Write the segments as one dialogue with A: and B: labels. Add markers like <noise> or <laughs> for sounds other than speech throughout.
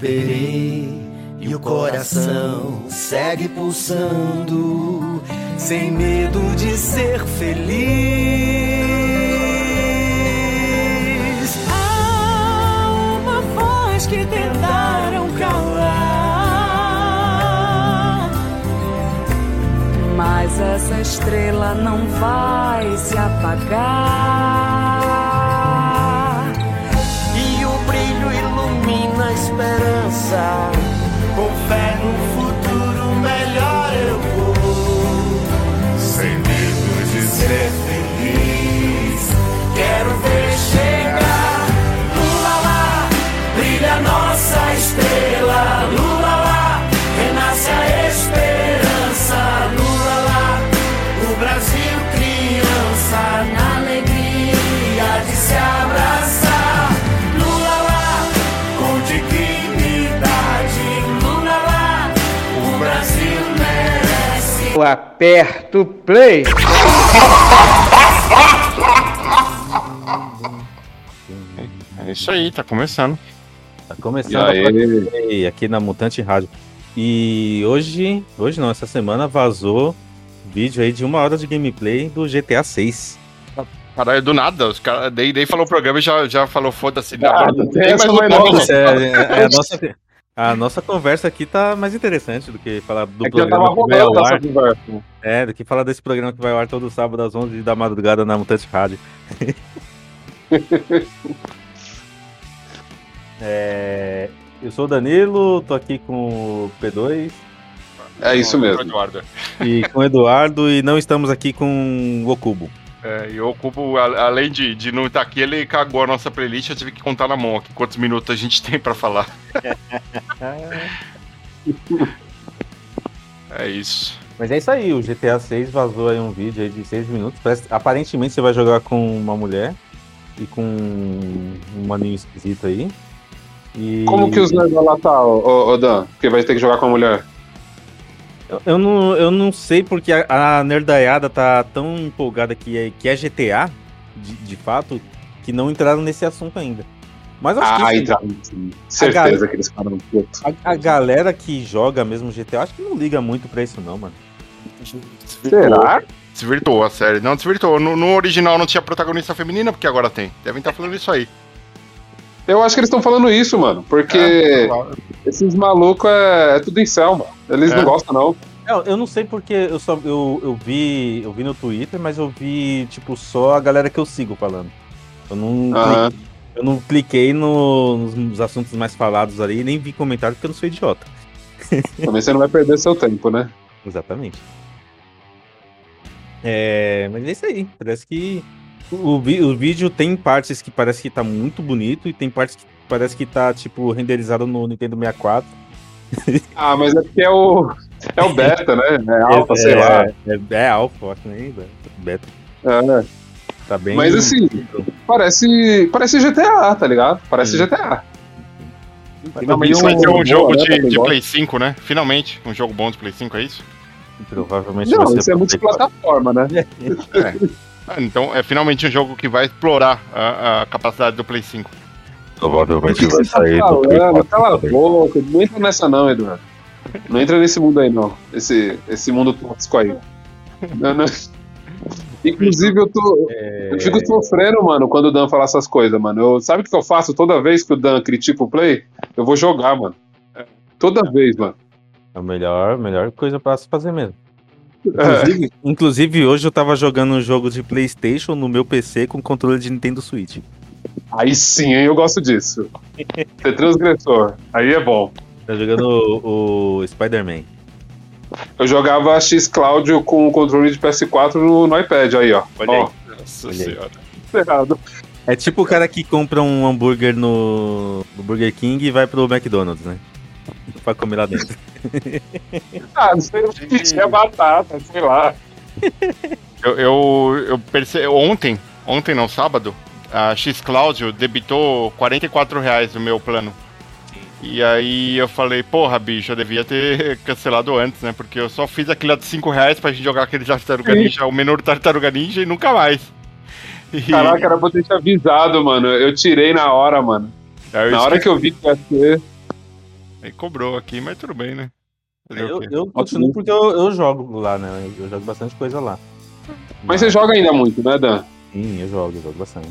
A: Esperei e o coração segue pulsando, sem medo de ser feliz. Há uma voz que tentaram calar,
B: Mas essa estrela não vai se apagar.
A: Esperança. Eu
C: aperto play.
D: É isso aí, tá começando.
E: Tá
F: E
E: começando Play aqui na Mutante Rádio. E hoje, hoje não, essa semana vazou vídeo aí de uma hora de gameplay do GTA 6.
D: Caralho, do nada, os caras. Daí, daí falou o programa e já, já falou, foda-se.
F: Ah, não tem
D: mais.
E: É, é, é a, nossa, a nossa conversa aqui tá mais interessante do que falar do
F: É que
E: programa que vai
F: rolando
E: ao ar. É, do que falar desse programa que vai ao ar todo sábado às 11 da madrugada na Mutante Rádio. <laughs> É, eu sou o Danilo, tô aqui com o P2
F: É isso mesmo.
D: Eduardo.
E: e com o Eduardo e não estamos aqui com o Okubo.
D: É, e o Cubo, a- além de, de não estar aqui, ele cagou a nossa playlist. Eu tive que contar na mão aqui quantos minutos a gente <laughs> tem pra falar. <laughs> É isso.
E: Mas é isso aí, o GTA 6 vazou aí um vídeo aí de 6 minutos. Parece- aparentemente você vai jogar com uma mulher e com um maninho esquisito aí. E
F: Como que os nerds lá tá, ô, ô, ô, Dan? Porque vai ter que jogar com a mulher.
E: Eu, eu não, eu não sei porque a, a nerdaiada tá tão empolgada que é, que é GTA, de, de fato, que não entraram nesse assunto ainda. Mas acho que
F: Ah,
E: sim,
F: então. sim. Certeza que eles ficaram putos.
E: a, a galera que joga mesmo GTA, acho que não liga muito pra isso não, mano.
F: Será?
D: Desvirtuou a série. Não, desvirtuou. No, no original não tinha protagonista feminina, porque agora tem. Devem estar falando isso aí.
F: Eu acho que eles estão falando isso, mano. Porque
D: É,
F: esses malucos é, é tudo em céu, mano. Eles
D: É.
F: não gostam, não.
E: Eu, eu não sei porque eu só eu, eu vi eu vi no Twitter, mas eu vi tipo só a galera que eu sigo falando. Eu não
F: Aham.
E: cliquei, eu não cliquei no- nos, nos assuntos mais falados ali, nem vi comentário porque eu não sou idiota. <laughs>
F: Também você não vai perder seu tempo, né?
E: Exatamente. É, mas é isso aí. Parece que o, o vídeo tem partes que parece que tá muito bonito e tem partes que parece que tá tipo renderizado no Nintendo 64. <laughs>
F: Ah, mas é porque é o. É o beta, né? É alfa, sei lá.
E: É, é, é alfa, acho, né? Beta.
F: É.
E: Tá bem.
F: Mas assim, parece. Parece GTA, tá ligado? Parece
E: Sim.
F: GTA.
D: Finalmente
F: um-
D: vai ter um
F: boa,
D: jogo
F: né,
D: de, de
F: igual.
D: Play 5, né? Finalmente, um jogo bom de Play 5, é isso?
E: Provavelmente
F: Não,
E: vai ser
F: isso é multiplataforma, né?
D: Ah, <laughs> então é finalmente um jogo que vai explorar a, a capacidade do Play 5.
E: Provavelmente
F: Você tá falando, cala a boca, não entra nessa não, Eduardo. Não entra nesse mundo aí, não. Esse, esse mundo tóxico aí. Não, não. Inclusive, eu tô.
E: É.
F: Eu fico sofrendo, mano, quando o Dan fala essas coisas, mano. Eu, sabe o que eu faço toda vez que o Dan critica o play? Eu vou jogar, mano. Toda vez, mano.
E: É a melhor, melhor coisa pra se fazer mesmo.
F: É.
E: Inclusive, <laughs> inclusive, hoje eu tava jogando um jogo de Playstation no meu PC com controle de Nintendo Switch.
F: Aí sim, hein, eu gosto disso. Ser transgressor. Aí é bom.
E: Tá jogando o, o Spider-Man.
F: Eu jogava X Cláudio com o controle de PS4 no, no iPad, aí, ó.
D: Olha
F: ó,
D: aí. Nossa
E: Olha aí.
D: senhora.
F: errado.
E: É tipo o cara que compra um hambúrguer no, no Burger King e vai pro McDonald's, né? pra comer lá dentro. <laughs> <laughs>
F: Ah, não sei, eu tinha batata, sei lá.
D: Eu, eu, eu percebi. Ontem, ontem não, sábado, a X Cláudio debitou 44 reais no meu plano. E aí eu falei, porra, bicho, eu devia ter cancelado antes, né? Porque eu só fiz aquilo de 5 reais pra gente jogar aquele Tartaruga. Ninja, o menu do Tartaruga Ninja e nunca mais. E-
F: Caraca, era pra ter te avisado, mano. Eu tirei na hora, mano. Na hora
D: esqueci-
F: que eu vi que ia ser.
D: Aí cobrou aqui, mas tudo bem, né? Fazer
E: Eu, eu continuo porque eu, eu jogo lá, né? Eu jogo bastante coisa lá.
F: Mas você joga ainda muito, né, Dan?
E: Sim, eu jogo, eu jogo bastante.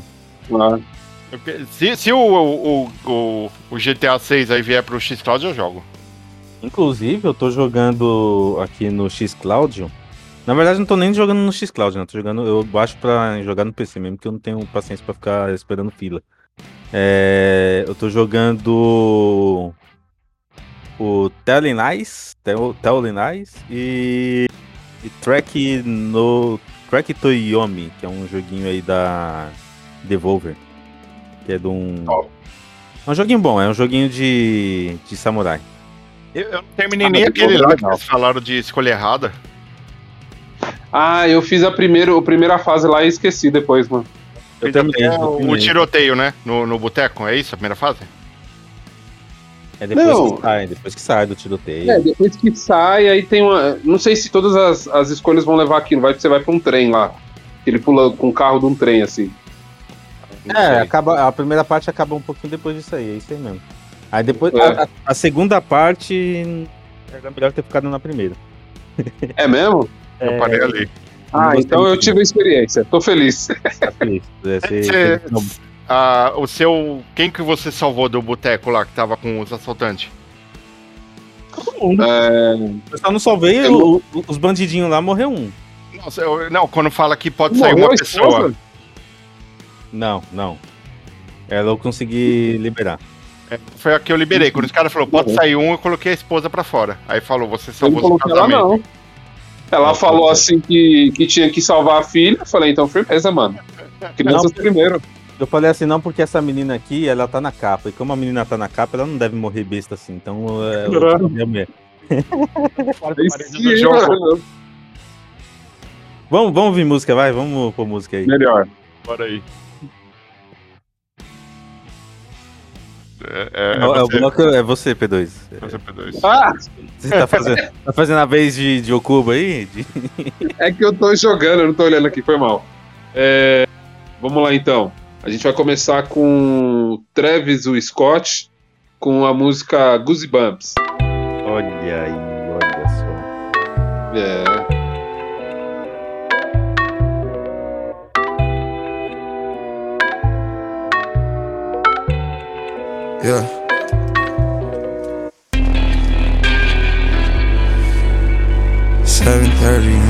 D: Eu que- Se, se o, o, o, o GTA 6 aí vier pro X-Cloud, eu jogo.
E: Inclusive, eu tô jogando aqui no Xcloud. Na verdade, não tô nem jogando no Xcloud, né? Tô jogando, eu baixo pra jogar no PC mesmo, porque eu não tenho paciência pra ficar esperando fila. É, eu tô jogando o Telling Lies, Tel- Telling Lies e, e Track no Track Toyomi, que é um joguinho aí da Devolver, que é de um é um joguinho bom, é um joguinho de, de samurai.
D: Eu, eu não terminei
F: Ah,
D: nem
F: mas
D: aquele
F: é
D: lá que
F: legal.
D: vocês falaram de escolha errada.
F: Ah, eu fiz a primeira, a primeira fase lá e esqueci depois, mano.
E: Eu
D: Fez
E: terminei, eu
D: o, o tiroteio, né? No, no boteco, é isso a primeira fase?
E: É depois
F: Não.
E: que sai, depois que sai do tiroteio.
F: É, depois que sai, aí tem uma. Não sei se todas as, as escolhas vão levar aquilo. Vai, você vai pra um trem lá. Ele pula com o carro de um trem, assim.
D: Não
E: É,
D: sei.
E: acaba, a primeira parte acaba um pouquinho depois disso aí, é isso aí mesmo. Aí depois,
F: É.
E: a, a- segunda parte, era melhor ter ficado na primeira.
F: É mesmo?
D: Eu parei ali.
F: Ah, então eu tive a experiência. Tô feliz.
E: Isso, é, você- não,
D: Ah, o seu. Quem que você salvou do boteco lá que tava com os assaltantes?
E: todo mundo.
F: É,
E: Eu só não salvei,
F: Eu-
E: o- o- os bandidinhos lá morreu um.
D: Nossa, eu- não, quando fala que pode sair
F: morreu
D: uma
F: a
D: pessoa.
E: Não, não. Ela eu consegui liberar.
D: Foi a que eu liberei. Quando os caras falaram, pode
F: Uhum.
D: sair um, eu coloquei a esposa pra fora. Aí falou, você salvou seu
F: coloquei ela,
D: casamento.
F: não. Ela falou assim que, que tinha que salvar a filha. Eu falei, então firmeza, mano. <laughs> Crianças primeiro.
E: Eu falei assim, não, porque essa menina aqui, ela tá na capa. E como a menina tá na capa, ela não deve morrer besta assim. Então, é, eu
D: do jogo.
F: mano.
E: Vamos, vamos ouvir música, vai? Vamos pôr música aí.
F: Melhor.
D: Bora aí. É, é, é
E: É, o- é o
D: você,
E: bloco- é você, P2.
D: você, P2.
F: Ah,
E: Você tá fazendo, tá fazendo a vez de, de aí? De-
F: é que eu tô jogando, eu não tô olhando aqui, foi mal. É, vamos lá então. A gente vai começar com Travis o Scott com a música Goosebumps.
E: Olha aí, olha só.
F: É.
G: Yeah. Seven thirty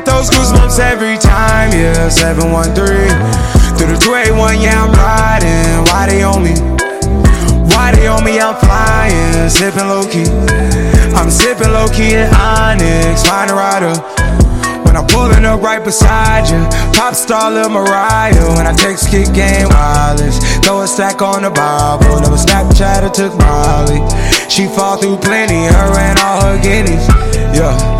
G: Get those goosebumps every time, yeah. 713 through the 281, yeah, I'm riding. Why they on me? Why they on me? I'm flying, sipping low key. I'm sipping low key in Onyx, find a rider. When I'm pulling up right beside you, pop star Lil Mariah. When I text kick game wireless, throw a stack on the Bible. Never Snapchat or took Molly. She fall through plenty, her and all her guineas. Yeah,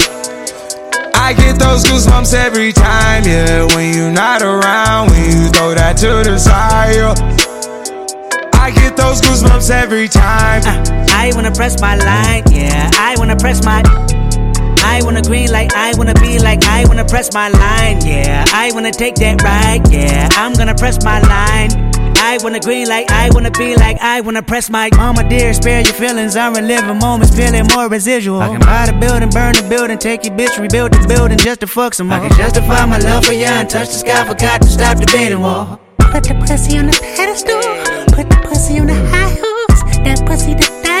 G: I get those goosebumps every time, yeah. When you're not around, when you throw that to the side, yeah. I get those goosebumps every time.
H: Uh, I wanna press my line, yeah. I wanna press my. I wanna green like I wanna be like I wanna press my line, yeah. I wanna take that ride, yeah. I'm gonna press my line. I wanna green like I wanna be like I wanna press my mama dear, spare your feelings. I'm reliving moments, feeling more residual. I can buy the building, burn the building, take your bitch, rebuild the building just to fuck some more. I can justify my love for you and touch the sky, forgot to stop debating wall.
I: Put the pussy on the pedestal, put the pussy on the high horse. That pussy to die for,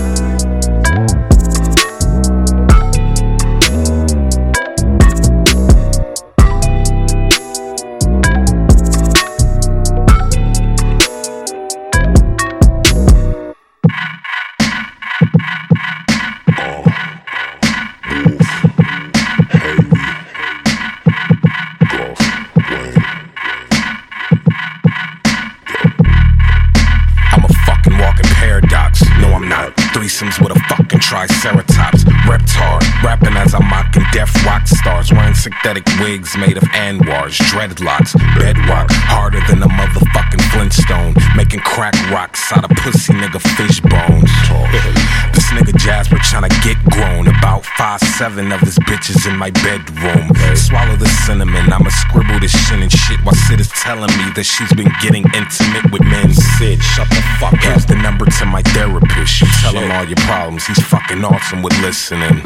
J: Synthetic wigs made of anwars, dreadlocks, bedrock. Harder than a motherfucking Flintstone. Making crack rocks out of pussy nigga fish bones. this nigga Jasper tryna get grown. About five seven of his bitches in my bedroom. Swallow the cinnamon. I'ma scribble this shit and shit while Sid is telling me that she's been getting intimate with men. Sid, shut the fuck up. Here's the number to my therapist. You tell him all your problems. He's fucking awesome with listening.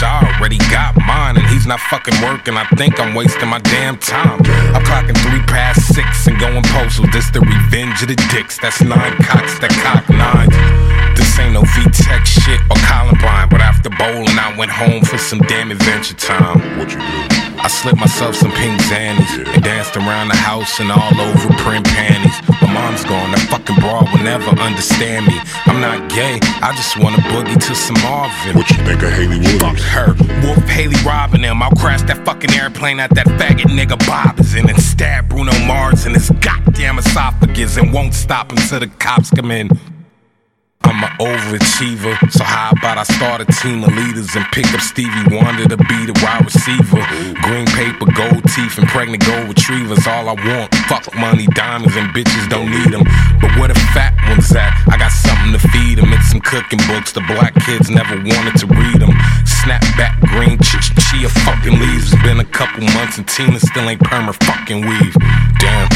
J: Sheesh, I already got mine, and he's not fucking working. I think I'm wasting my damn time. I'm clocking three past six and going postal. This the revenge of the dicks. That's nine cocks that cock nines. This ain't no V-Tech shit or Columbine, but after bowling, I went home for some damn adventure time. What you do? I slipped myself some pink zannies and danced around the house and all over print panties. My mom's gone, that fucking broad will never understand me. I'm not gay, I just wanna boogie to some Marvin. What you think of Haley Williams? Fuck her. Wolf Haley robbing him. I'll crash that fucking airplane at that faggot nigga Bob is in and stab Bruno Mars in his goddamn esophagus and won't stop until the cops come in. I'm an overachiever, so how about I start a team of leaders and pick up Stevie Wonder to be the wide receiver? Green paper, gold teeth, and pregnant gold retrievers, all I want. Fuck money, diamonds, and bitches don't need them. But where the fat ones at? I got something to feed them. It's some cooking books the black kids never wanted to read them. Snapback green ch- ch- chia fucking leaves. It's been a couple months and Tina still ain't perma fucking weave. Damn.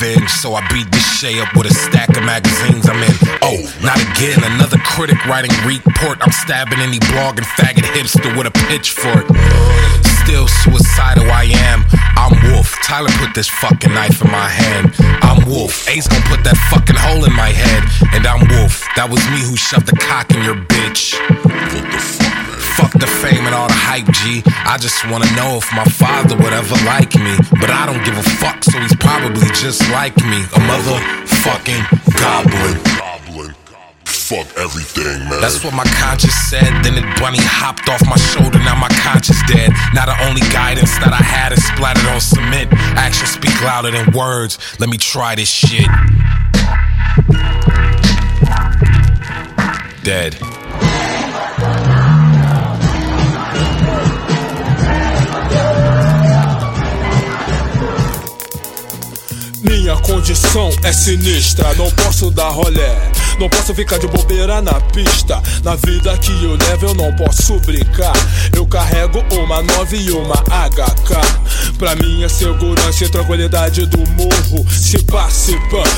J: Revenge. So I beat this Shay up with a stack of magazines I'm in. Oh, not again. Another critic writing report. I'm stabbing any blog and faggot hipster with a pitchfork. Still suicidal I am. I'm Wolf. Tyler put this fucking knife in my hand. I'm Wolf. Ace gonna put that fucking hole in my head. And I'm Wolf. That was me who shoved the cock in your bitch. Fuck the fame and all the hype, G. I just wanna know if my father would ever like me. But I don't give a fuck, so he's probably just like me. A motherfucking goblin.
K: Fuck everything, man.
J: That's what my conscience said. Then it bunny hopped off my shoulder. Now my conscience dead. Now the only guidance that I had is splattered on cement. Actions speak louder than words. Let me try this shit. Dead.
L: Minha condição é sinistra, não posso dar rolé. Não posso ficar de bobeira na pista. Na vida que eu levo eu não posso brincar. Eu carrego uma 9 e uma HK. Pra minha segurança e tranquilidade do morro. Se pá,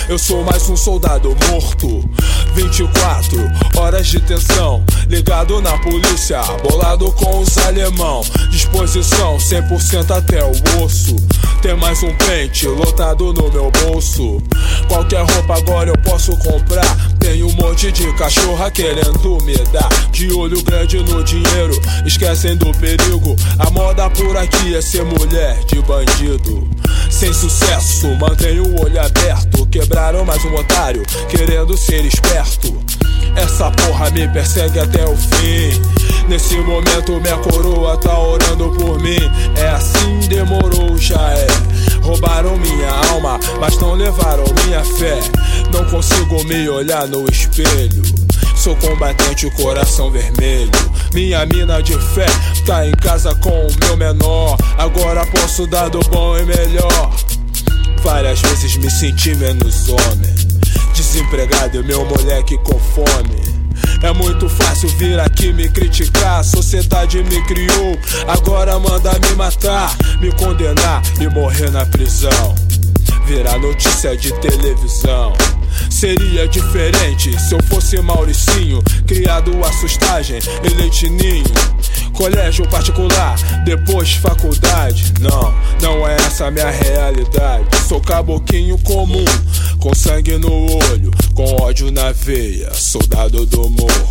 L: eu sou mais um soldado morto. 24 horas de tensão. Ligado na polícia, bolado com os alemão. Disposição 100% até o osso. Tem mais um pente lotado no meu bolso. Qualquer roupa agora eu posso comprar. Tem um monte de cachorra querendo me dar. De olho grande no dinheiro, esquecem do perigo. A moda por aqui é ser mulher de bandido. Sem sucesso, mantenho o olho aberto. Quebraram mais um otário, querendo ser esperto. Essa porra me persegue até o fim. Nesse momento, minha coroa tá orando por mim. É assim, demorou, já é. Roubaram minha alma, mas não levaram minha fé. Não consigo me olhar no espelho. Sou combatente, coração vermelho. Minha mina de fé tá em casa com o meu menor. Agora posso dar do bom e melhor. Várias vezes me senti menos homem. Desempregado e meu moleque com fome. É muito fácil vir aqui me criticar. A sociedade me criou, agora manda me matar, me condenar e morrer na prisão. Virar notícia de televisão. Seria diferente se eu fosse Mauricinho, criado a sustagem e leitinho. Colégio particular, depois faculdade. Não, não é essa minha realidade. Sou caboquinho comum, com sangue no olho, com ódio na veia, soldado do morro.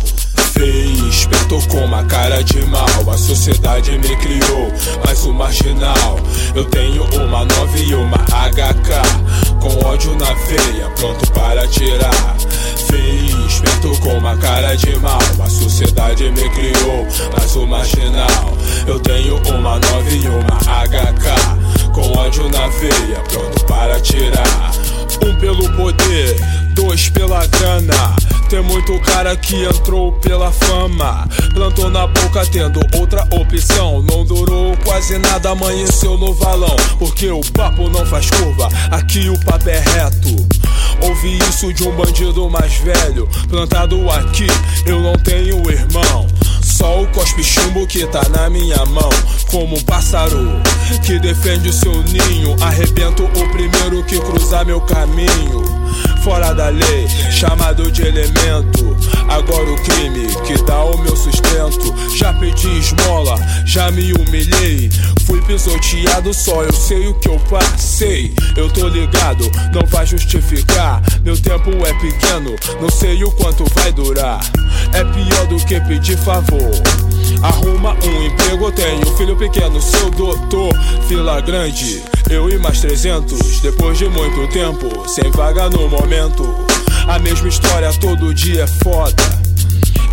L: Feio, esperto com uma cara de mal. A sociedade me criou, mas o marginal. Eu tenho uma 9 e uma HK. Com ódio na veia, pronto para tirar. Feio, esperto com uma cara de mal. A sociedade me criou, mas o marginal. Eu tenho uma 9 e uma HK. Com ódio na veia, pronto para tirar. Um pelo poder, dois pela grana. Tem muito cara que entrou pela fama. Plantou na boca tendo outra opção. Não durou quase nada, amanheceu no valão. Porque o papo não faz curva, aqui o papo é reto. Ouvi isso de um bandido mais velho. Plantado aqui, eu não tenho irmão. Só o cospe chumbo que tá na minha mão. Como um pássaro que defende o seu ninho. Arrebento o primeiro que cruzar meu caminho. Fora da lei, chamado de elemento. Agora o crime que dá o meu sustento. Já pedi esmola, já me humilhei. Fui pisoteado, só eu sei o que eu passei. Eu tô ligado, não vai justificar. Meu tempo é pequeno, não sei o quanto vai durar. É pior do que pedir favor. Arruma um emprego, tenho um filho pequeno, sou doutor. Fila grande, eu e mais 300. Depois de muito tempo, sem vaga no momento. A mesma história todo dia é foda.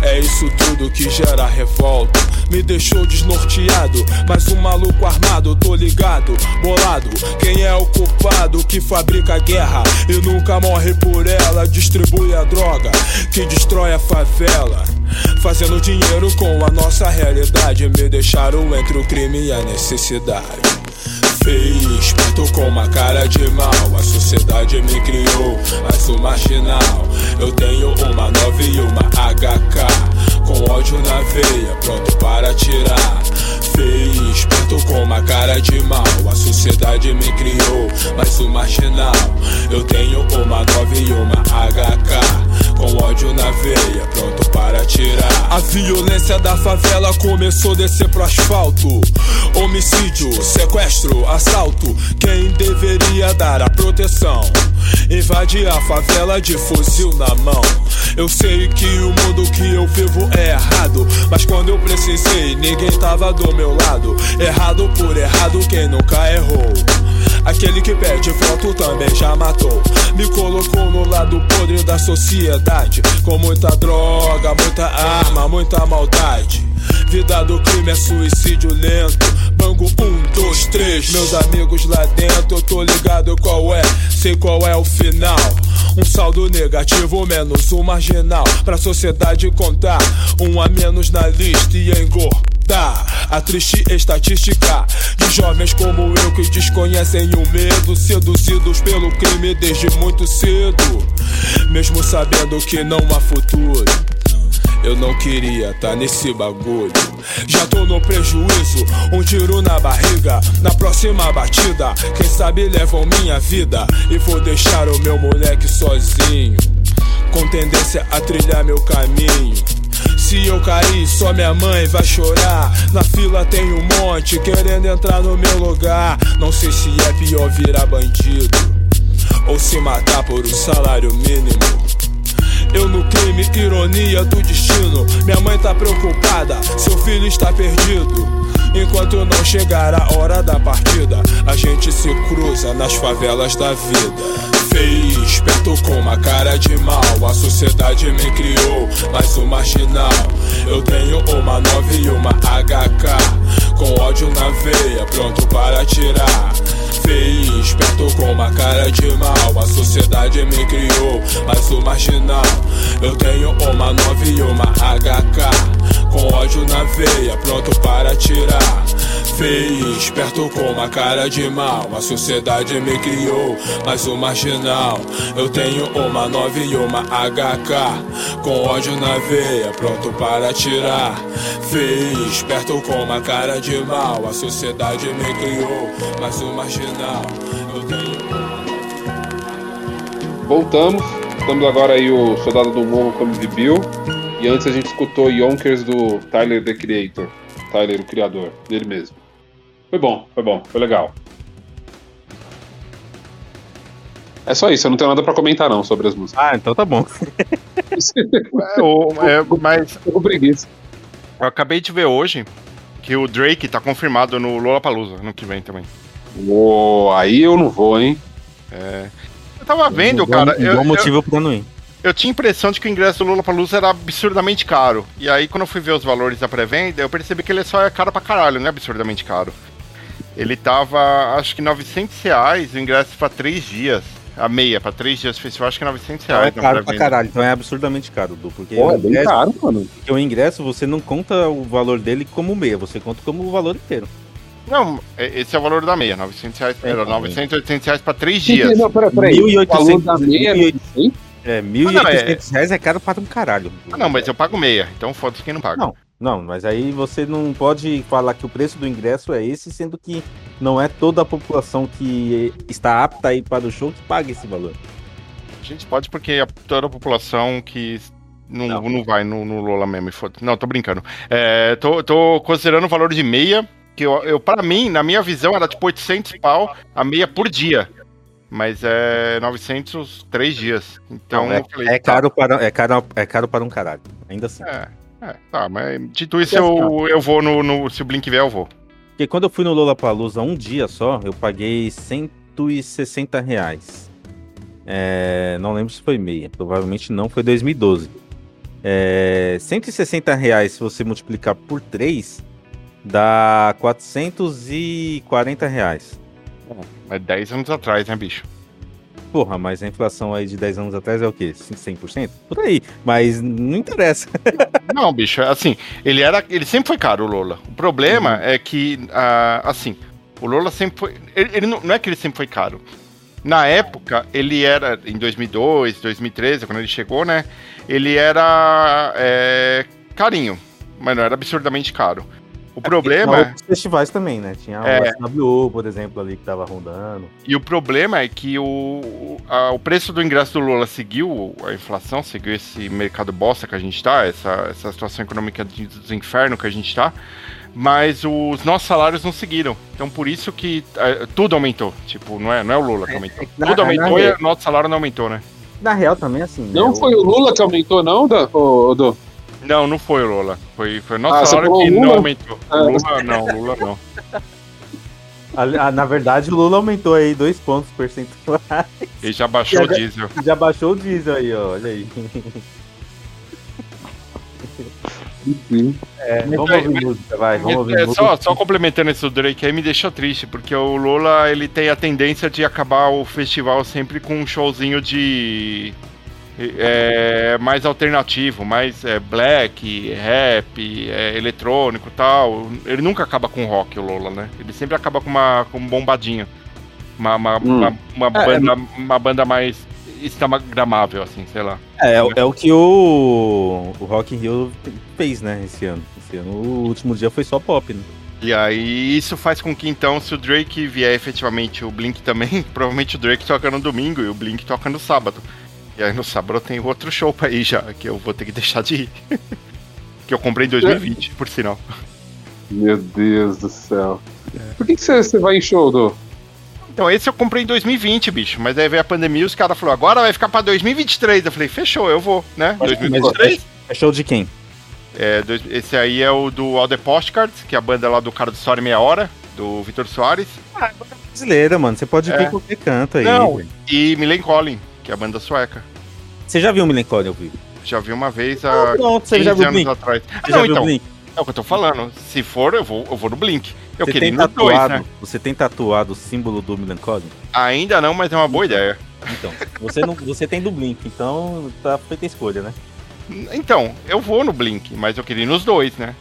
L: É isso tudo que gera revolta. Me deixou desnorteado, mas um maluco armado, tô ligado, bolado. Quem é o culpado que fabrica a guerra e nunca morre por ela? Distribui a droga que destrói a favela. Fazendo dinheiro com a nossa realidade. Me deixaram entre o crime e a necessidade. Feio, esperto com uma cara de mal. A sociedade me criou, mas o marginal. Eu tenho uma 9 e uma HK. com ódio na veia, pronto para atirar. Feio, esperto com uma cara de mal. A sociedade me criou, mas o marginal. Eu tenho uma 9 e uma HK. Com ódio na veia, pronto para atirar. A violência da favela começou a descer pro asfalto. Homicídio, sequestro, assalto. Quem deveria dar a proteção? Invade a favela de fuzil na mão. Eu sei que o mundo que eu vivo é errado. Mas quando eu precisei, ninguém tava do meu lado. Errado por errado, quem nunca errou. Aquele que pede voto também já matou. Me colocou no lado podre da sociedade. Com muita droga, muita arma, muita maldade. Vida do crime é suicídio lento. Bango um, dois, três. Meus amigos lá dentro, eu tô ligado qual é, sei qual é o final. Um saldo negativo, menos um marginal. Pra sociedade contar, um a menos na lista e engordar. A triste estatística de jovens como eu que desconhecem o medo, seduzidos pelo crime desde muito cedo, mesmo sabendo que não há futuro. Eu não queria tá nesse bagulho. Já tô no prejuízo, um tiro na barriga. Na próxima batida, quem sabe levam minha vida. E vou deixar o meu moleque sozinho. Com tendência a trilhar meu caminho. Se eu cair, só minha mãe vai chorar. Na fila tem um monte querendo entrar no meu lugar. Não sei se é pior virar bandido ou se matar por um salário mínimo. Eu no crime, ironia do destino. Minha mãe tá preocupada, seu filho está perdido. Enquanto não chegar a hora da partida, a gente se cruza nas favelas da vida. Feio, esperto com uma cara de mal. A sociedade me criou, mas o marginal. Eu tenho uma 9 e uma HK. Com ódio na veia, pronto para atirar feio, esperto com uma cara de mal. A sociedade me criou, mas o marginal. Eu tenho uma 9 e uma HK. Com ódio na veia, pronto para tirar. Feio, esperto com uma cara de mal. A sociedade me criou, mas o marginal. Eu tenho uma 9 e uma HK. Com ódio na veia, pronto para tirar. Feio, esperto com uma cara de mal. A sociedade me criou, mas o marginal. Eu tenho
F: Voltamos. Estamos agora aí o Soldado do Morro como de Bill. E antes a gente escutou Yonkers do Tyler the Creator. Tyler, o criador, dele mesmo. Foi bom, foi bom, foi legal. É só isso, eu não tenho nada pra comentar não sobre as músicas.
E: Ah, então tá bom. <laughs>
D: É, o- é, mas
F: com preguiça.
D: eu acabei de ver hoje que o Drake tá confirmado no Lollapalooza no que vem também.
F: Uou, aí eu não vou, hein?
D: É. Eu tava vendo,
E: bom-
D: cara. Eu, eu-
E: motivo pra não ir.
D: Eu tinha a impressão de que o ingresso do Lollapalooza era absurdamente caro. E aí, quando eu fui ver os valores da pré-venda, eu percebi que ele só é caro pra caralho, não é absurdamente caro. Ele tava, acho que 900 reais o ingresso pra três dias. A meia, pra três dias do festival, acho que 900
E: Então é
D: reais.
E: caro pra caralho, então é absurdamente caro, Du. Porque,
F: Pô,
E: o
F: é bem
E: ingresso,
F: caro, mano.
E: porque o ingresso você não conta o valor dele como meia, você conta como o valor inteiro.
D: Não, é- esse é o valor da meia, 900 reais.
E: É,
D: Era
E: tá
D: 900, 800 reais pra três dias.
F: Não, peraí, peraí.
E: 1.800,
F: O valor da meia é
E: 1.800. É, 1.800
D: é-
E: reais é caro para um caralho.
D: Ah, não, mas eu pago meia, então foda-se quem não paga.
E: Não, não, mas aí você não pode falar que o preço do ingresso é esse, sendo que não é toda a população que está apta a ir para o show que paga esse valor.
D: A gente pode porque a, toda a população que não, não.
E: Não.
D: vai no, no Lola mesmo. Não, tô brincando. É, tô, tô considerando o valor de meia, que eu, eu, pra mim, na minha visão, era tipo 800 pau a meia por dia. Mas é 900 três dias. Então,
E: Não, é,
D: falei,
E: é
D: tá,
E: caro para, é, caro, é caro para um caralho. Ainda assim.
D: É, é, tá, mas dito isso, eu, eu vou no, no- Se o Blink vier, eu vou.
E: Porque quando eu fui no Lollapalooza um dia só, eu paguei 160 reais. É, não lembro se foi meia, provavelmente não, foi 2012. É, 160 reais, se você multiplicar por 3, dá 440 reais.
D: É 10 anos atrás, né, bicho?
E: Porra, mas a inflação aí de 10 anos atrás é o quê? 100%? Por aí. Mas não interessa. <laughs>
D: Não, bicho, assim, ele era. Ele sempre foi caro, o Lola. O problema
E: Uhum.
D: é que, ah, assim, o Lola sempre foi. Ele, ele não, não é que ele sempre foi caro. Na época, ele era, em 2002, 2013, quando ele chegou, né? Ele era é, carinho, mas não era absurdamente caro. O
M: Tinha
D: problema
M: outros festivais também, né? Tinha
D: É.
M: o SWO, por exemplo, ali que tava rondando.
D: e o problema é que o, a- o preço do ingresso do Lula seguiu a inflação, seguiu esse mercado bosta que a gente tá, essa, essa situação econômica de- dos infernos que a gente tá, mas os nossos salários não seguiram. Então por isso que eh, tudo aumentou. Tipo, não é, não é o Lula que aumentou.
M: na-
D: tudo
M: na
D: aumentou e o nosso salário não aumentou, né?
M: Na real também, assim. né,
F: Não foi o Lula que aumentou, não, da, ô, Dô?
D: Não, não foi o Lula. Foi, foi o nosso
F: Ah, falou
D: que
F: Lula?
D: não aumentou.
F: Ah.
D: Lula não, Lula não.
M: A- a- na verdade, o Lula aumentou aí dois pontos percentuais. <laughs>
D: Ele já baixou o
M: Já-
D: diesel.
M: Já baixou o diesel aí, ó. Olha aí. É, vamos
D: Mas-
M: ouvir música, vai. Vamos ouvir
D: É,
M: música.
D: só, só complementando esse do Drake aí, me deixou triste, porque o Lula ele tem a tendência de acabar o festival sempre com um showzinho de. É, mais alternativo, mais é, black, rap, é, eletrônico e tal. Ele nunca acaba com rock, o Lula, né? Ele sempre acaba com uma com um bombadinho. Uma, uma,
M: Hum.
D: uma, uma
M: É,
D: banda, uma banda mais instagramável, assim, sei lá.
M: É, é, o- é o que o, o Rock in Rio fez, né, esse ano. Esse ano, o último dia foi só pop, né?
D: E aí isso faz com que então, se o Drake vier efetivamente o Blink também, <laughs> provavelmente o Drake toca no domingo e o Blink toca no sábado. E aí no sábado tem outro show pra ir já, que eu vou ter que deixar de ir. <laughs> que eu comprei em 2020, por sinal.
F: Meu Deus do céu. Por que, você, vai em show, Dô?
D: Então esse eu comprei em 2020, bicho, mas aí veio a pandemia e os caras falaram, agora vai ficar pra 2023. Eu falei, fechou, eu vou, né?
M: Mas
D: 2023?
M: É show de quem?
D: É, dois- esse aí é o do All The Postcards, que é a banda lá do cara do História Meia Hora, do Vitor Soares.
M: Brasileira, mano. Você pode ver
D: É.
M: em qualquer canto aí.
D: Não, e Millen Collin, que é a banda sueca.
M: Você já viu o Milencole ao vivo?
D: Já vi uma vez há
M: Ah, você
D: 15
M: já viu
D: anos
M: Blink?
D: atrás.
M: Você
D: Ah,
M: já
D: não, então.
M: Blink?
D: É o que eu tô falando. Se for, eu vou, eu vou no Blink. Eu
M: Você
D: queria ir no dois,
M: tatuado,
D: né?
M: Você tem tatuado o símbolo do Milencole?
D: Ainda não, mas é uma boa ideia.
M: Então, você, não, você tem do Blink, então tá feita a escolha, né?
D: Então, eu vou no Blink, mas eu queria ir nos dois, né?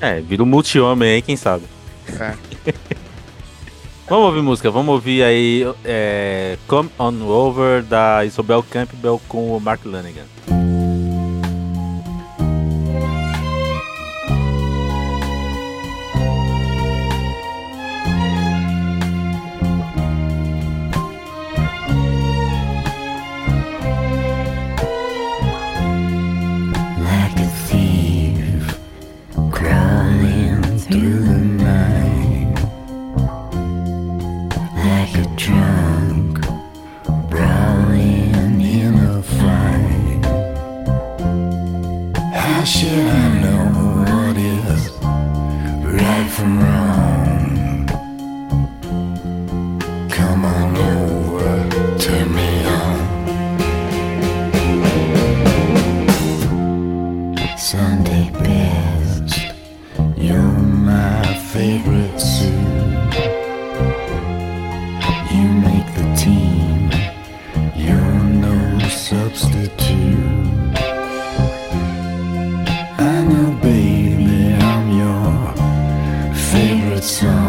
M: É, vira um multi-homem aí, quem sabe.
D: É. <laughs>
M: vamos ouvir música, vamos ouvir aí é, Come On Over da Isobel Campbell com o Mark Lanigan.
N: So.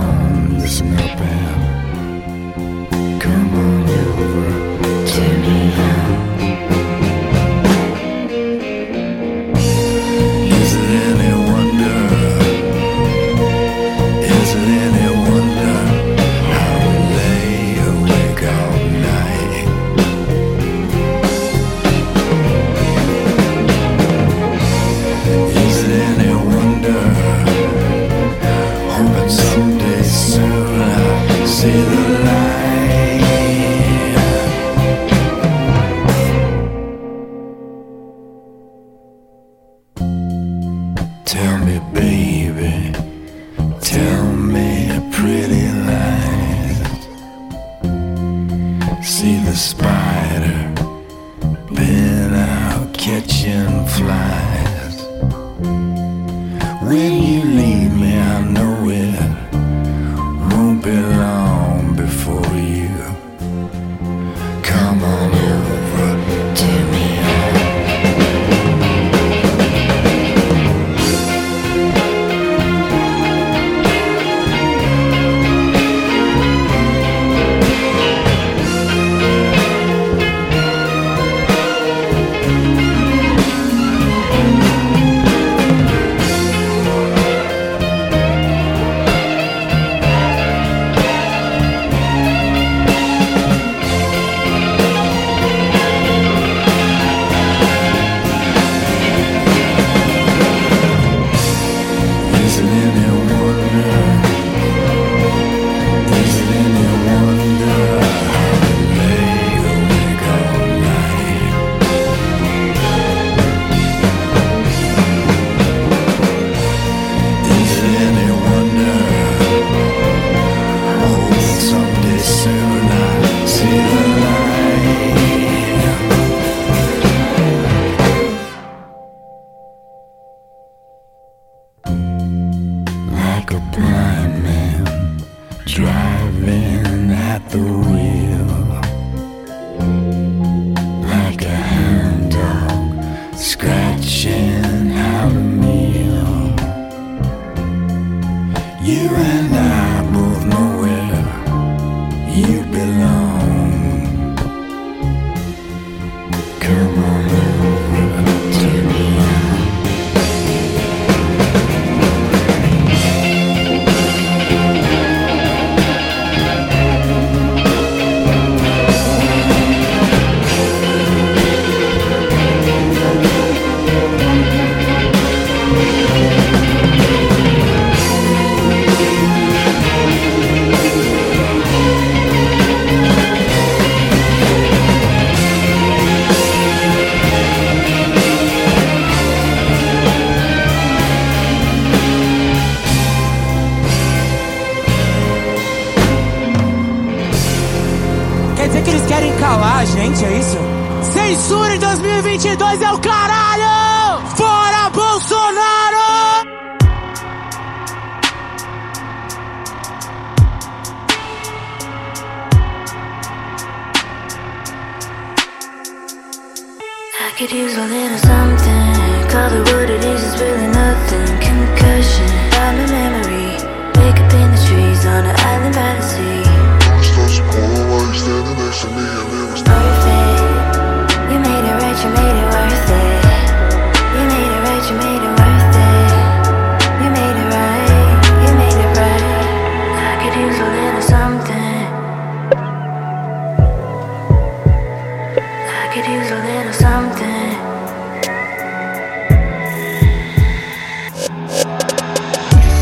N: could use a little something.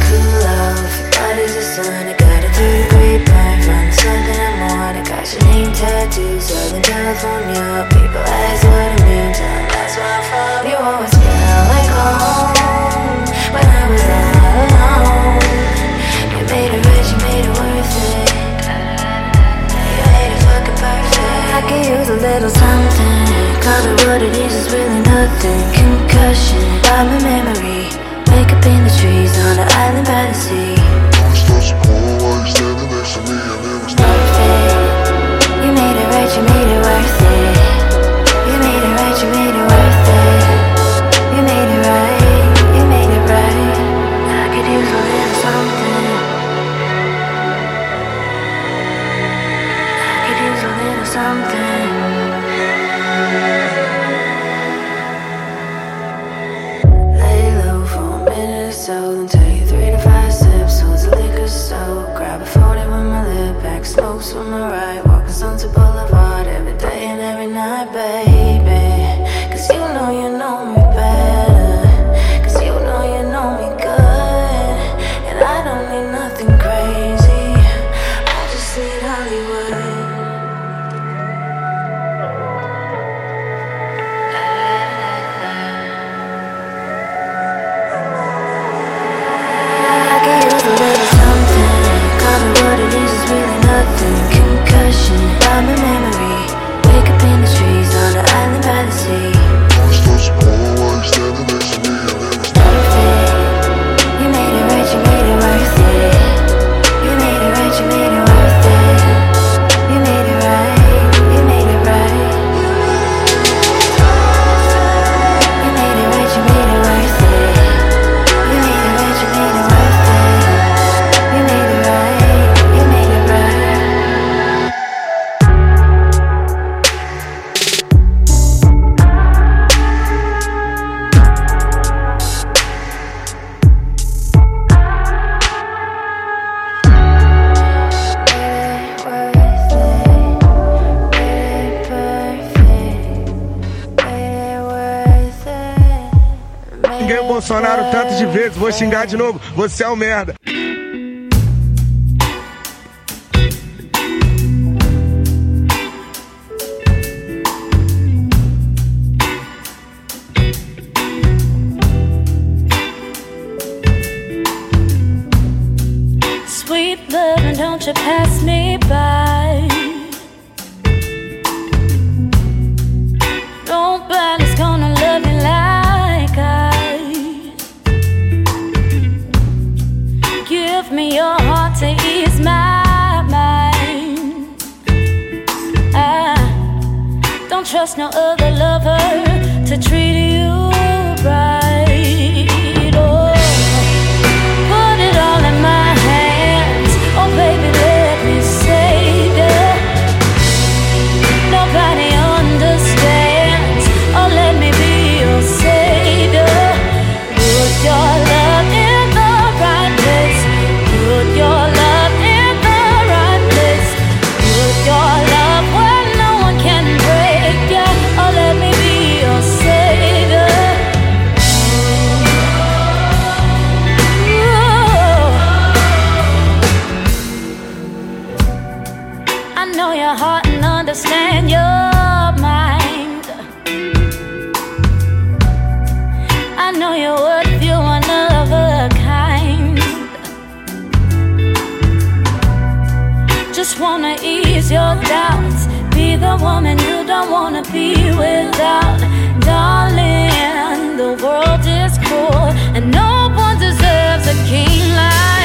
N: Cool love, light as the sun. It got a through the grapevine, found something I'm on. I got your name tattooed, Southern California. People ask what it means, I ask where I'm. You always. use a little something. Call it what it is, it's really nothing. Concussion, I'm memory. Wake up in the trees on an island by the sea. Monsters cool while you're standing next to me and it was nothing. You made it right, you made it worth it.
O: xingar de novo. Você é o um merda. Wanna ease your doubts. Be the woman you don't wanna be without. Darling, the world is cruel, and no one deserves a king like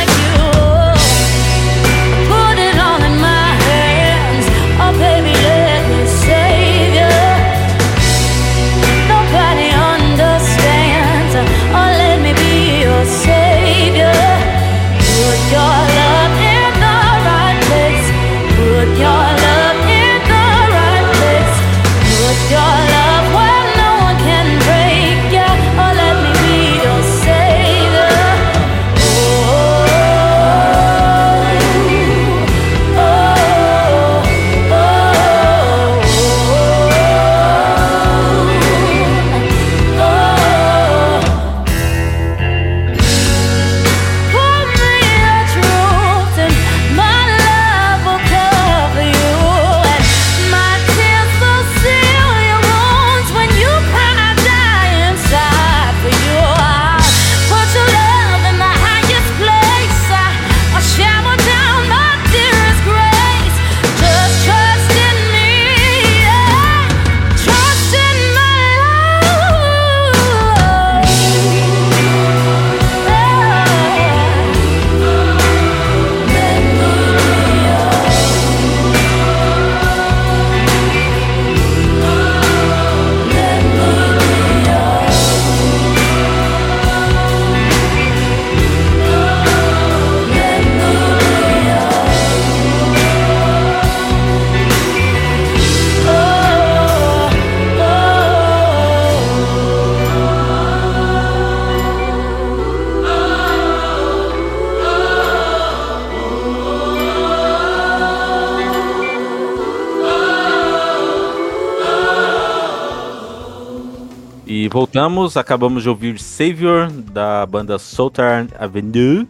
E: Voltamos, acabamos de ouvir Savior da banda Southern Avenue.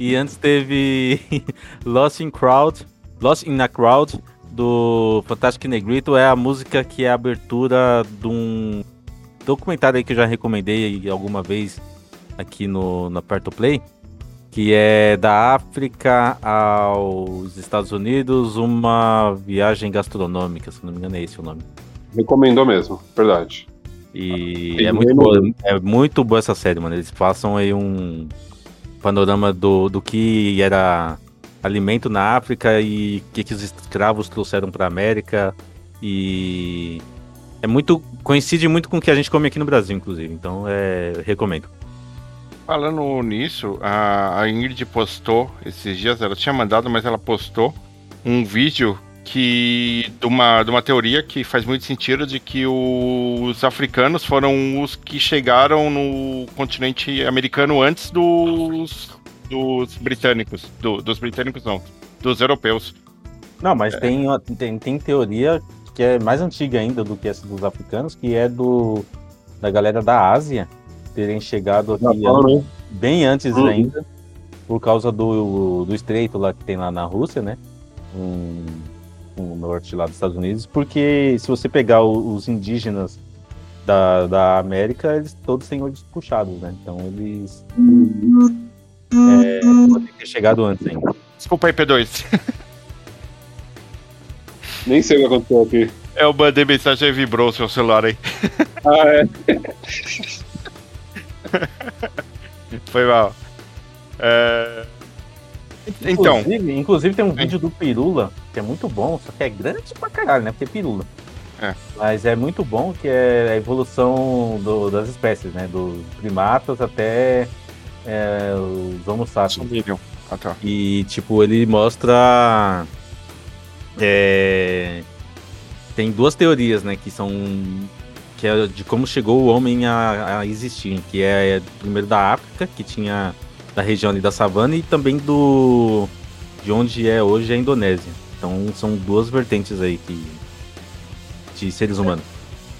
E: E antes teve <laughs> Lost in Crowd, Lost in a Crowd do Fantástico Negrito. É a música que é a abertura de um documentário aí que eu já recomendei alguma vez aqui no, no Aperto Play. Que é da África aos Estados Unidos, uma viagem gastronômica, se não me engano é esse o nome.
F: Recomendou mesmo, verdade.
E: E é muito, boa, é muito boa essa série, mano. Eles passam aí um panorama do, do que era alimento na África e o que, que os escravos trouxeram pra América. E é muito. coincide muito com o que a gente come aqui no Brasil, inclusive. Então é. recomendo.
D: Falando nisso, a, a Ingrid postou esses dias, ela tinha mandado, mas ela postou um vídeo que de uma, de uma teoria que faz muito sentido de que os africanos foram os que chegaram no continente americano antes dos, dos britânicos. Do- dos britânicos não, dos europeus.
E: Não, mas tem, uma- tem, tem teoria que é mais antiga ainda do que essa dos africanos, que é do da galera da Ásia terem chegado aqui
F: Japão, né?
E: bem antes
F: Uhum.
E: ainda, por causa do, do estreito lá que tem lá na Rússia, né? Um, um norte lá dos Estados Unidos, porque se você pegar o- os indígenas da, da América, eles todos têm olhos puxados, né? Então eles é, podem ter chegado antes ainda.
D: Desculpa aí, P2. <laughs>
F: Nem sei o que aconteceu aqui.
D: É, eu mandei mensagem e vibrou o seu celular aí. <laughs>
F: Ah, é. <laughs>
D: Foi mal. É,
P: Então.
E: Inclusive, inclusive tem um vídeo do Pirula, que é muito bom, só que é grande pra caralho, né? Porque é Pirula.
P: É.
E: Mas é muito bom que é a evolução do- das espécies, né? Dos primatas até é, os homo sapiens.
P: Ah, tá.
E: E, tipo, ele mostra. é, tem duas teorias, né? Que são. Que é de como chegou o homem a, a existir. Que é primeiro da África, que tinha. Da região ali da savana, e também do. De onde é hoje a Indonésia. Então são duas vertentes aí que. De seres humanos.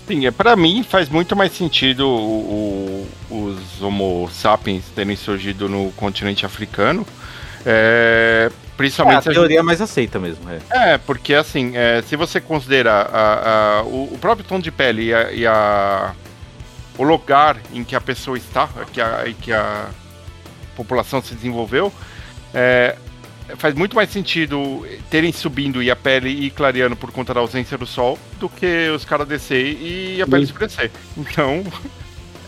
P: Sim, é, pra mim faz muito mais sentido o- o- os Homo sapiens terem surgido no continente africano. É,
E: É, a
P: principalmente. se a
E: teoria mais aceita mesmo. É.
P: É, porque assim, é, se você considera a- a- o, o próprio tom de pele e, a, e o lugar em que a pessoa está, que a, em que a população se desenvolveu, é, faz muito mais sentido terem subindo e a pele ir clareando por conta da ausência do sol do que os caras descer e a pele
E: Sim.
P: escurecer. Então,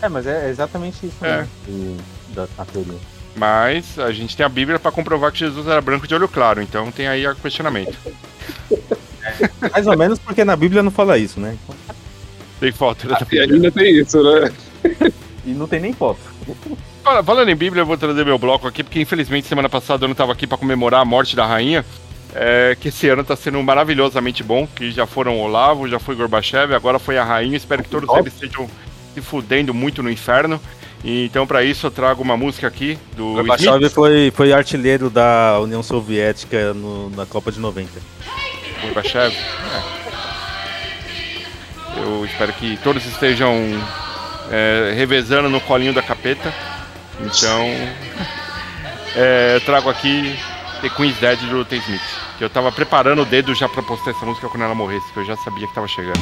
E: É, mas é exatamente isso
P: É.
E: né, da teoria.
P: mas a gente tem a Bíblia para comprovar que Jesus era branco de olho claro, então tem aí o questionamento. <laughs>
E: Mais ou menos porque na Bíblia não fala isso, né?
P: Tem foto dessa
F: E ainda tem isso, né?
E: E não tem nem foto. <laughs>
P: Fala- Falando em Bíblia, eu vou trazer meu bloco aqui, porque infelizmente semana passada eu não estava aqui para comemorar a morte da rainha. é, que esse ano está sendo maravilhosamente bom, que já foram Olavo, já foi Gorbachev, agora foi a rainha. Espero que todos eles estejam se fudendo muito no inferno. E, então, para isso, eu trago uma música aqui do
E: Gorbachev
P: Smith.
E: foi, foi artilheiro da União Soviética no- na Copa de 90.
P: Gorbachev. é. Eu espero que todos estejam é, revezando no colinho da capeta. Então, é, eu trago aqui The Queen's Dead do T. Smith. Que eu tava preparando o dedo já pra postar essa música quando ela morresse, que eu já sabia que tava chegando.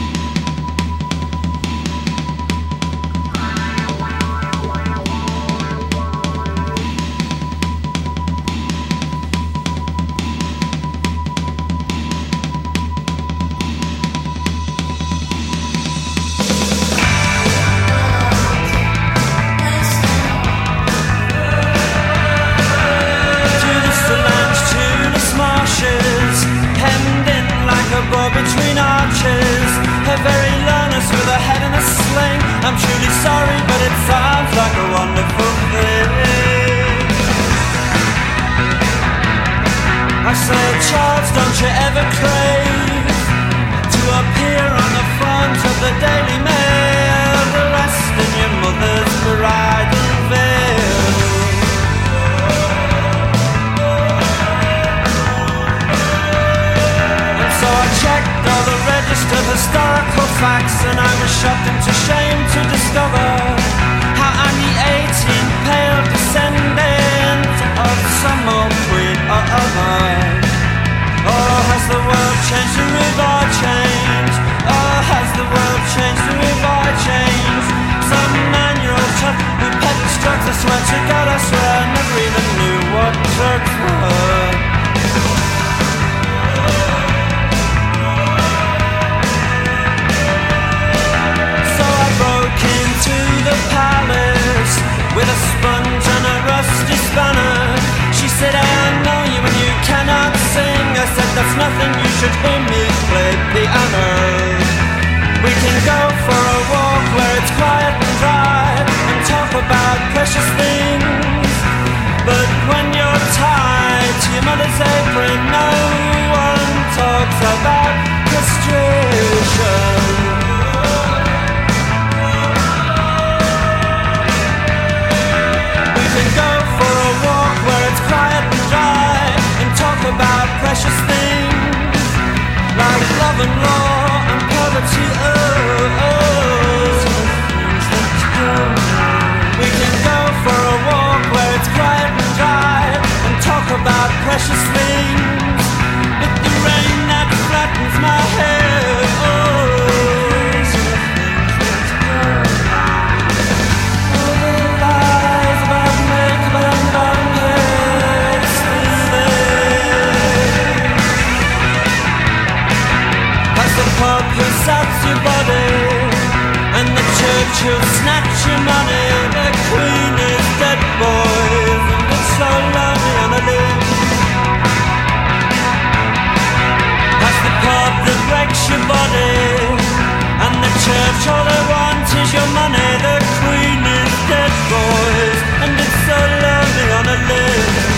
Q: should snatch your money The queen is dead boys and it's so lonely on a limb. That's the pub that breaks your body and the church all they want is your money. The queen is dead boys and it's so lonely on a limb.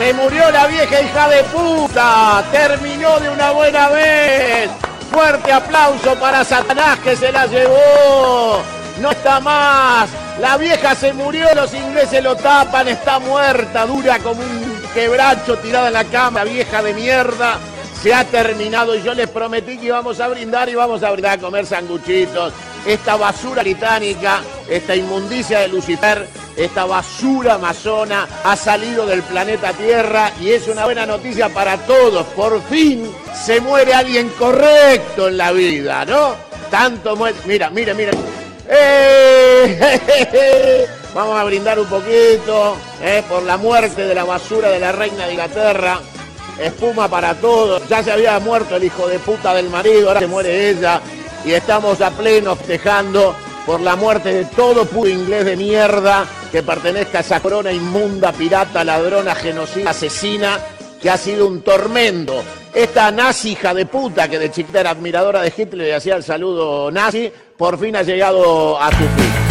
R: Se murió la vieja hija de puta. Terminó de una buena vez. Fuerte aplauso para Satanás que se la llevó. No está más. La vieja se murió, los ingleses lo tapan, está muerta, dura como un quebracho tirada en la cama, vieja de mierda. Se ha terminado y yo les prometí que íbamos a brindar y vamos a brindar a comer sanguchitos. Esta basura británica, esta inmundicia de Lucifer, esta basura amazona ha salido del planeta Tierra y es una buena noticia para todos. Por fin se muere alguien correcto en la vida, ¿no? Tanto muere. Mira, mira, mira. ¡Eh! <laughs> Vamos a brindar un poquito ¿eh? por la muerte de la basura de la reina de Inglaterra. Espuma para todos. Ya se había muerto el hijo de puta del marido, ahora se muere ella. Y estamos a pleno festejando por la muerte de todo puto inglés de mierda que pertenezca a esa corona inmunda, pirata, ladrona, genocida, asesina, que ha sido un tormento. Esta nazi hija de puta que de chiquita era admiradora de Hitler y hacía el saludo nazi, por fin ha llegado a su fin.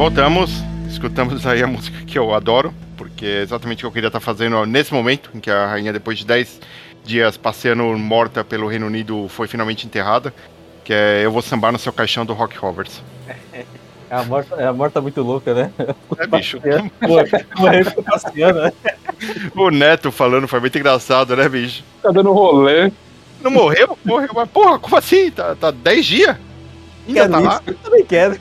D: Voltamos, escutamos aí a música que eu adoro, porque é exatamente o que eu queria estar fazendo nesse momento, em que a rainha, depois de 10 dias passeando morta pelo Reino Unido, foi finalmente enterrada, que é Eu Vou Sambar no Seu Caixão do Rock Roberts. <laughs>
E: A morte, a morte tá muito louca, né?
D: É, bicho.
E: Pô, passeando, né?
D: O Neto falando foi muito engraçado, né, bicho?
F: Tá dando rolê.
D: Não morreu? Morreu, mas porra, como assim? Tá, tá 10 dias? Ainda
E: Quero
D: tá lá?
E: Eu também quero.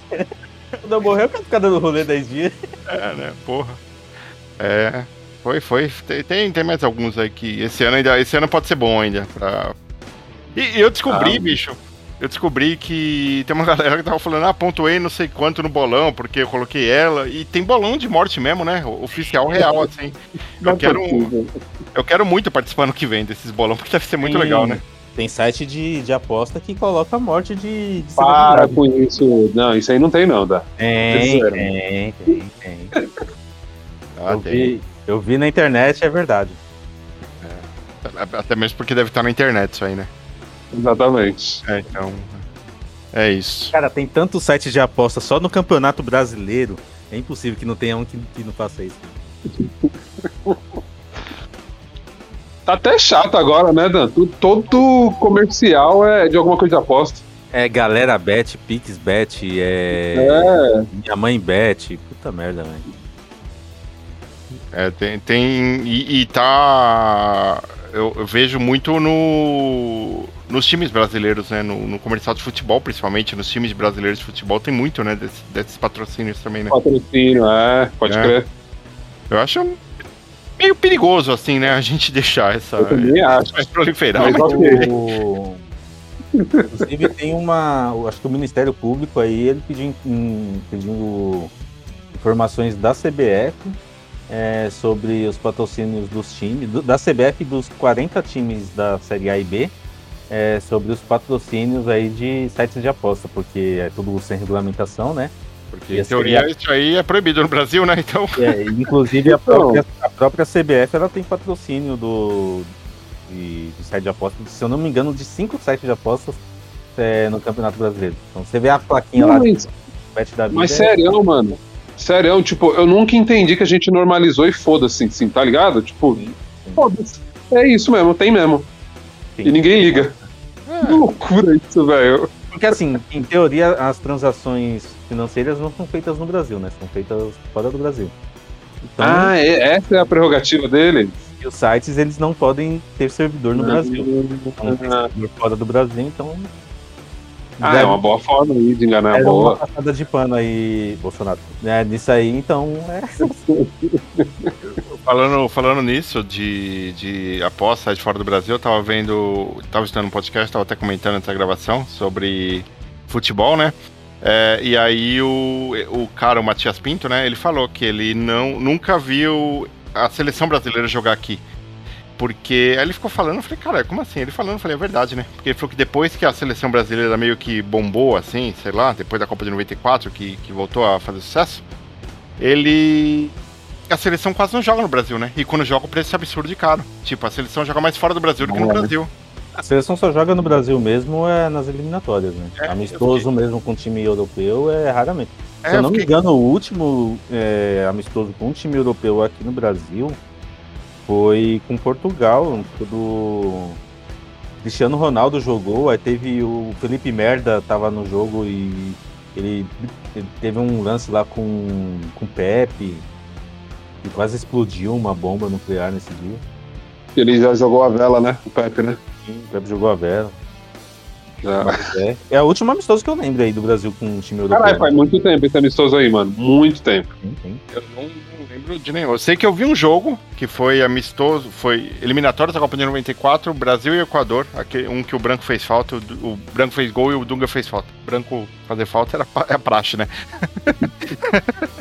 E: Quando eu morrer, eu quero ficar dando rolê 10 dias.
D: É, né? Porra. É. Foi, foi. Tem, tem, mais alguns aí que esse ano ainda. Esse ano pode ser bom ainda. Pra... E, e eu descobri,
E: Ah.
D: bicho. eu descobri que tem uma <laughs> galera que tava falando, ah, pontuei não sei quanto no bolão, porque eu coloquei ela. E tem bolão de morte mesmo, né? Oficial <laughs> real, assim. Eu quero, eu quero muito participar no que vem desses bolão, porque deve ser muito
E: Tem-
D: legal, né?
E: Tem site de, de aposta que coloca a morte de, de
F: Para com isso. Não, isso aí não tem, não, dá.
E: Tem, tem, tem, tem. <laughs>
D: Ah,
E: eu,
D: tem.
E: vi, eu vi na internet, é verdade.
D: Até mesmo porque deve estar na internet isso aí, né?
F: Exatamente.
D: É, então. É isso.
E: Cara, tem tanto site de aposta só no Campeonato Brasileiro. É impossível que não tenha um que, que não faça isso. <laughs>
F: Tá até chato agora, né, Dan? Todo comercial é de alguma coisa de aposta.
E: É Galera Bet, Pix Bet, é.
F: É.
E: Minha mãe Bet. Puta merda, velho.
D: É, tem. tem e, e tá. Eu, eu vejo muito no, nos times brasileiros, né? No, no comercial de futebol, principalmente, nos times brasileiros de futebol, tem muito, né? Desse- desses patrocínios também, né?
F: Patrocínio, é, pode
D: É.
F: crer.
D: Eu acho meio perigoso, assim, né? A gente deixar essa.
F: Eu também acho.
D: Vai proliferar.
F: Mas
D: mas-.
E: O- Inclusive tem uma. Acho que o Ministério Público aí, ele pediu, pedindo informações da CBF é, sobre os patrocínios dos times, do- da CBF dos 40 times da Série A e B, é, sobre os patrocínios aí de sites de aposta, porque é tudo sem regulamentação, né?
D: Porque, em teoria, isso aí é proibido no Brasil, né? <laughs> Então.
E: é, inclusive a <laughs> própria, a própria CBF ela tem patrocínio do de, de site de apostas, se eu não me engano, de cinco sites de apostas é, no Campeonato Brasileiro. Então você vê a plaquinha lá
F: Mas-
E: do Bet da vida.
F: Mas
E: é-
F: sério, mano. Sério, tipo, eu nunca entendi que a gente normalizou e foda-se, assim, tá ligado? Tipo, foda-se. É isso mesmo, tem mesmo. E ninguém liga. Que loucura isso, velho.
E: Porque assim, em teoria, as transações financeiras não são feitas no Brasil, né? São feitas fora do Brasil. Então,
F: Ah, é, essa é a prerrogativa dele?
E: e os sites eles não podem ter servidor no. Brasil. Então, tem servidor fora do Brasil, então.
F: Ah, é uma boa forma aí de enganar a
E: Era uma
F: boa.
E: passada de pano aí, Bolsonaro. É, nisso aí, então. É... <laughs>
D: Falando, falando nisso, de, de aposta de fora do Brasil, eu tava vendo. Tava estudando um podcast, tava até comentando essa gravação sobre futebol, né? É, e aí o, o cara, o Matias Pinto, né? Ele falou que ele não, nunca viu a seleção brasileira jogar aqui. Porque aí ele ficou falando, eu falei, cara, como assim? Ele falando, eu falei, é verdade, né? Porque ele falou que depois que a seleção brasileira meio que bombou, assim, sei lá, depois da Copa de 94, que, que voltou a fazer sucesso, ele. A seleção quase não joga no Brasil, né? E quando joga, o preço é absurdo de caro. Tipo, a seleção joga mais fora do Brasil do que no
E: É.
D: Brasil.
E: A seleção só joga no Brasil mesmo é nas eliminatórias, né?
D: É,
E: amistoso mesmo com time europeu é raramente.
D: É,
E: Se eu não
D: eu
E: me
D: fiquei-
E: engano, o último é, amistoso com time europeu aqui no Brasil foi com Portugal, quando Cristiano Ronaldo jogou, aí teve o Felipe Merda tava no jogo e ele, ele teve um lance lá com com o Pepe e quase explodiu uma bomba nuclear nesse dia.
F: Ele já jogou a vela, né? O Pepe, né?
E: Sim, o Pepe jogou a vela.
F: Já.
E: É, é a última amistoso que eu lembro aí do Brasil com um time europeu.
F: Caralho, faz muito tempo esse amistoso aí, mano. Muito tempo.
E: Sim, sim.
D: Eu não, não lembro de nenhum. Eu sei que eu vi um jogo que foi amistoso, foi eliminatório da Copa de 94, Brasil e Equador. Aquele, um que o Branco fez falta, o, o Branco fez gol e o Dunga fez falta. O Branco fazer falta era é a praxe, né? <laughs>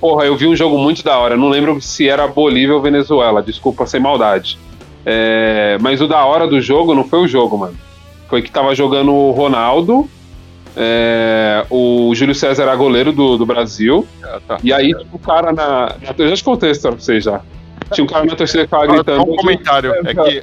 F: Porra, eu vi um jogo muito da hora. Não lembro se era Bolívia ou Venezuela. Desculpa, sem maldade. É, mas o da hora do jogo não foi o jogo, mano. Foi que tava jogando o Ronaldo. é, o Júlio César era goleiro do, do Brasil. E aí, tinha um cara na. eu já te contei a história pra vocês já. Tinha um cara na torcida que tava gritando.
D: um comentário. É que,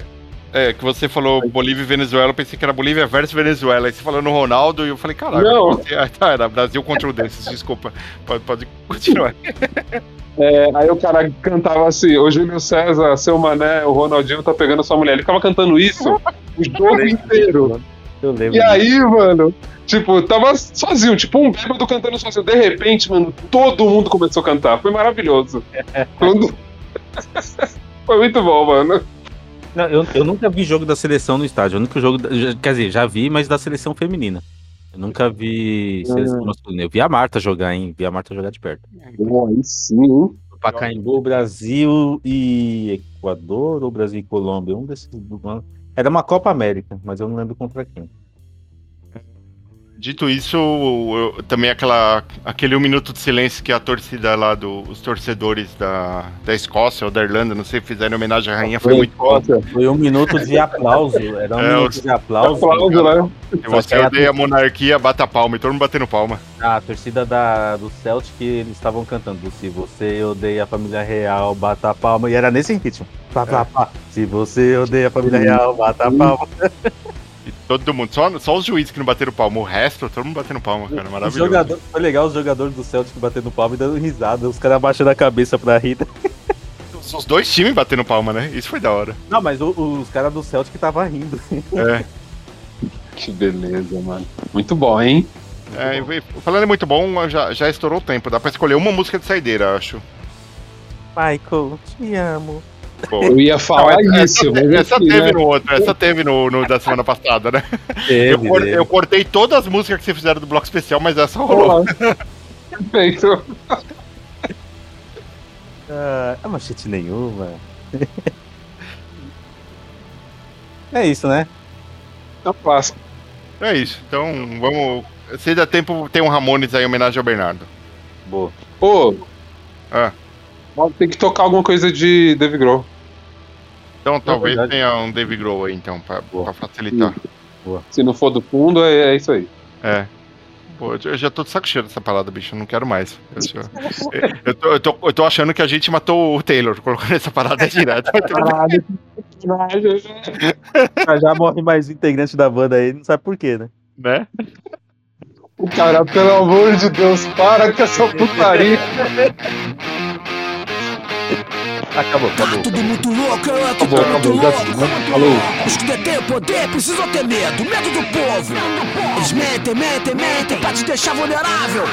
D: é que você falou Bolívia e Venezuela, eu pensei que era Bolívia versus Venezuela. Aí você falou no Ronaldo e eu falei, caralho,
F: Não.
D: ah, tá, era Brasil contra o desses, desculpa. Pode, pode continuar. <laughs>
F: É, aí o cara cantava assim: o Júlio César, seu mané, o Ronaldinho tá pegando sua mulher. Ele ficava cantando isso o <laughs> jogo inteiro.
E: Eu lembro.
F: E aí, mano, tipo, tava sozinho, tipo um bêbado cantando sozinho. De repente, mano, todo mundo começou a cantar. Foi maravilhoso. Quando- <laughs> Foi muito bom, mano.
E: Não, eu, eu nunca vi jogo da seleção no estádio. O único jogo. quer dizer, já vi, mas da seleção feminina. Eu nunca vi seleção
F: Hum.
E: masculina. Eu vi a Marta jogar, hein? Vi a Marta jogar de perto.
F: Aí sim, hein?
E: Pacaembu, Brasil e Equador, ou Brasil e Colômbia? Um desses. Era uma Copa América, mas eu não lembro contra quem.
D: Dito isso, eu- também aquela, aquele um minuto de silêncio que a torcida lá, do, os torcedores da, da Escócia ou da Irlanda, não sei, fizeram homenagem à rainha, foi,
E: Foi,
D: muito bom.
E: Foi um minuto de aplauso. Era um
D: É,
E: minuto de aplauso.
F: Aplauso, né?
D: Se você odeia a monarquia, bata palma, e todo mundo batendo palma.
E: A torcida da, do Celtic, eles estavam cantando. Se você odeia a família real, bata palma. E era nesse ritmo. Pá, pá, pá. Se você odeia a família real, bata a palma. <laughs>
D: Todo mundo, só, só os juízes que não bateram palma, o resto, todo mundo batendo palma, cara,
E: Os
D: maravilhoso.
E: jogador, foi legal os jogadores do Celtic batendo palma e dando risada. Os caras abaixando a cabeça pra rir.
D: Os os dois times batendo palma, né? Isso foi da hora.
E: Não, mas o- os caras do Celtic estavam rindo.
D: É.
F: Que beleza, mano. Muito bom, hein?
D: É, falando em muito bom, já, já estourou o tempo. Dá pra escolher uma música de saideira, acho.
E: Michael, te amo.
D: Pô.
F: Eu ia falar
D: Não,
F: isso,
D: essa,
F: mas
D: essa
F: enfim,
D: teve
F: né?
D: no outro, essa teve no, no da semana passada, né?
E: Teve,
D: eu, cor- eu cortei todas as músicas que vocês fizeram do bloco especial, mas essa rolou.
F: Perfeito.
E: Ah, é machete nenhuma. é isso, né?
F: É um clássico.
D: É isso. Então, vamos. Se dá tempo, tem um Ramones aí em homenagem ao Bernardo.
E: Boa.
F: Pô,
D: Ah,
F: tem que tocar alguma coisa de Dave Grohl.
D: Então talvez
E: verdade.
D: tenha um Dave Grohl aí, então, pra, pra facilitar.
F: Se não for do fundo, é, é isso aí.
D: É. Pô, eu já- tô de saco cheio dessa parada, bicho. Eu não quero mais. Eu, já- <laughs> eu tô, eu, tô, eu tô achando que a gente matou o Taylor colocando essa parada direto. <laughs>
E: Já, já morre mais integrante da banda aí, não sabe por quê, né?
D: né?
F: O cara, pelo amor de Deus, para com essa putaria. <laughs>
E: Acabou, acabou.
S: Tudo muito louco, eu aqui
F: Acabou,
S: tô muito
F: acabou, já
S: louco.
F: né? Falou.
S: Os que detêm o poder precisam ter medo, medo do povo. Eles mentem, mentem, mentem pra te deixar vulnerável.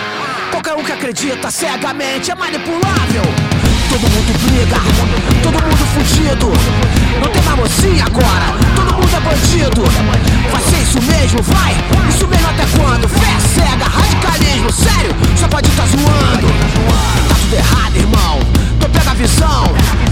S: Qualquer um que acredita cegamente é manipulável. Todo mundo briga, todo mundo fugido. Não tem mais mocinha agora, todo mundo é bandido. Vai ser isso mesmo, vai, isso mesmo até quando? Fé cega, radicalismo, sério, só pode estar zoando. Tá tudo errado, irmão, pega a visão.